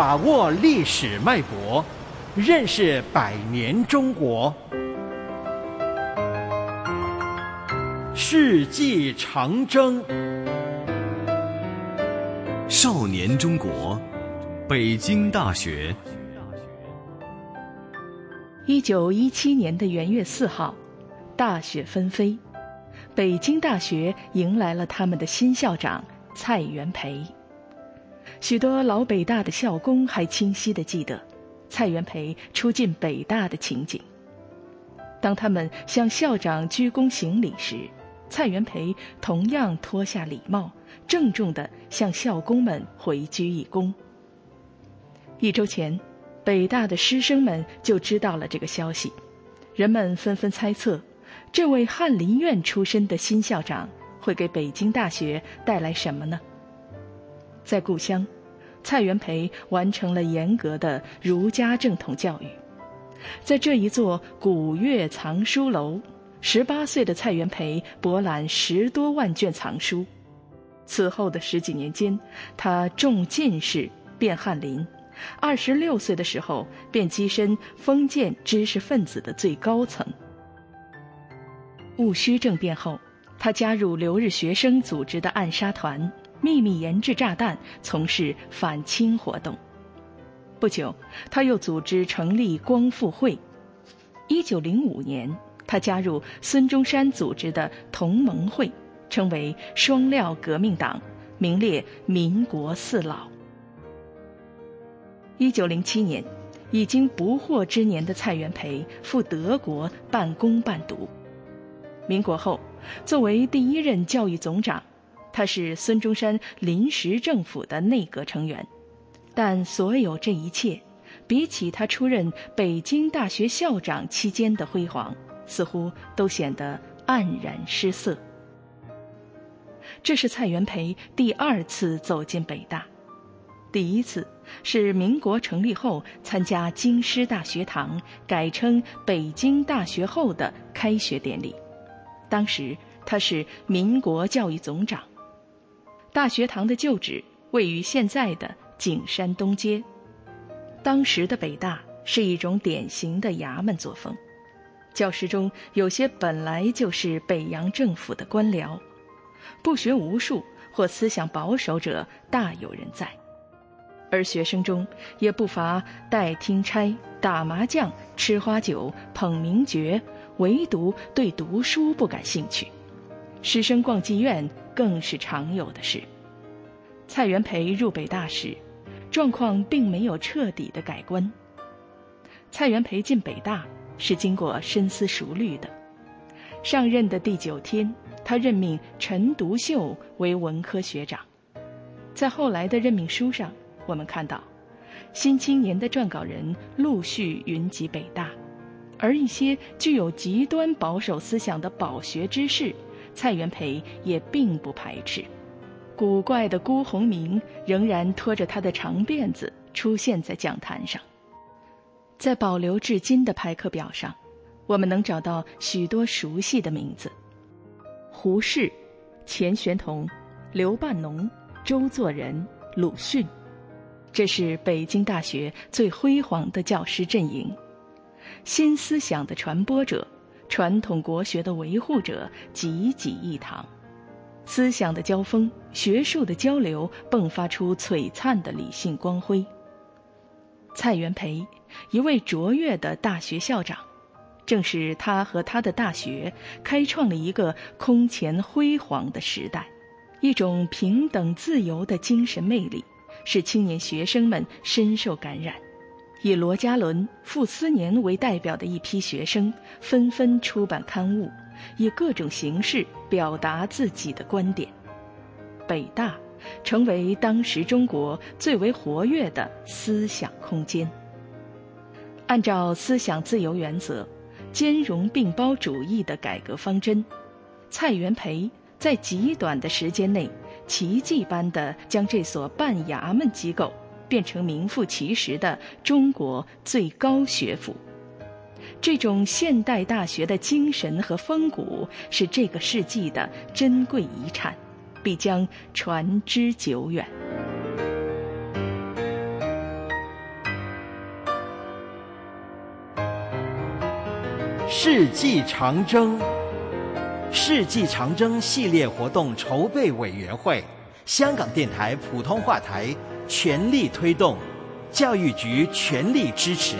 把握历史脉搏，认识百年中国。世纪长征，少年中国，北京大学。一九一七年的元月四号，大雪纷飞，北京大学迎来了他们的新校长蔡元培。许多老北大的校工还清晰地记得，蔡元培初进北大的情景。当他们向校长鞠躬行礼时，蔡元培同样脱下礼帽，郑重地向校工们回鞠一躬。一周前，北大的师生们就知道了这个消息，人们纷纷猜测，这位翰林院出身的新校长会给北京大学带来什么呢？在故乡，蔡元培完成了严格的儒家正统教育。在这一座古月藏书楼，十八岁的蔡元培博览十多万卷藏书。此后的十几年间，他中进士，变翰林。二十六岁的时候，便跻身封建知识分子的最高层。戊戌政变后，他加入留日学生组织的暗杀团。秘密研制炸弹，从事反清活动。不久，他又组织成立光复会。一九零五年，他加入孙中山组织的同盟会，成为双料革命党，名列民国四老。一九零七年，已经不惑之年的蔡元培赴德国半工半读。民国后，作为第一任教育总长。他是孙中山临时政府的内阁成员，但所有这一切，比起他出任北京大学校长期间的辉煌，似乎都显得黯然失色。这是蔡元培第二次走进北大，第一次是民国成立后参加京师大学堂改称北京大学后的开学典礼，当时他是民国教育总长。大学堂的旧址位于现在的景山东街。当时的北大是一种典型的衙门作风，教师中有些本来就是北洋政府的官僚，不学无术或思想保守者大有人在，而学生中也不乏带听差、打麻将、吃花酒、捧名爵，唯独对读书不感兴趣。师生逛妓院。更是常有的事。蔡元培入北大时，状况并没有彻底的改观。蔡元培进北大是经过深思熟虑的。上任的第九天，他任命陈独秀为文科学长。在后来的任命书上，我们看到，《新青年》的撰稿人陆续云集北大，而一些具有极端保守思想的保学之士。蔡元培也并不排斥，古怪的辜鸿铭仍然拖着他的长辫子出现在讲坛上。在保留至今的排课表上，我们能找到许多熟悉的名字：胡适、钱玄同、刘半农、周作人、鲁迅。这是北京大学最辉煌的教师阵营，新思想的传播者。传统国学的维护者济济一堂，思想的交锋、学术的交流迸发出璀璨的理性光辉。蔡元培，一位卓越的大学校长，正是他和他的大学开创了一个空前辉煌的时代，一种平等自由的精神魅力，使青年学生们深受感染。以罗家伦、傅斯年为代表的一批学生纷纷出版刊物，以各种形式表达自己的观点。北大成为当时中国最为活跃的思想空间。按照思想自由原则、兼容并包主义的改革方针，蔡元培在极短的时间内，奇迹般地将这所半衙门机构。变成名副其实的中国最高学府。这种现代大学的精神和风骨是这个世纪的珍贵遗产必将传之久远。世纪长征世纪长征系列活动筹备委员会香港电台普通话台全力推动，教育局全力支持。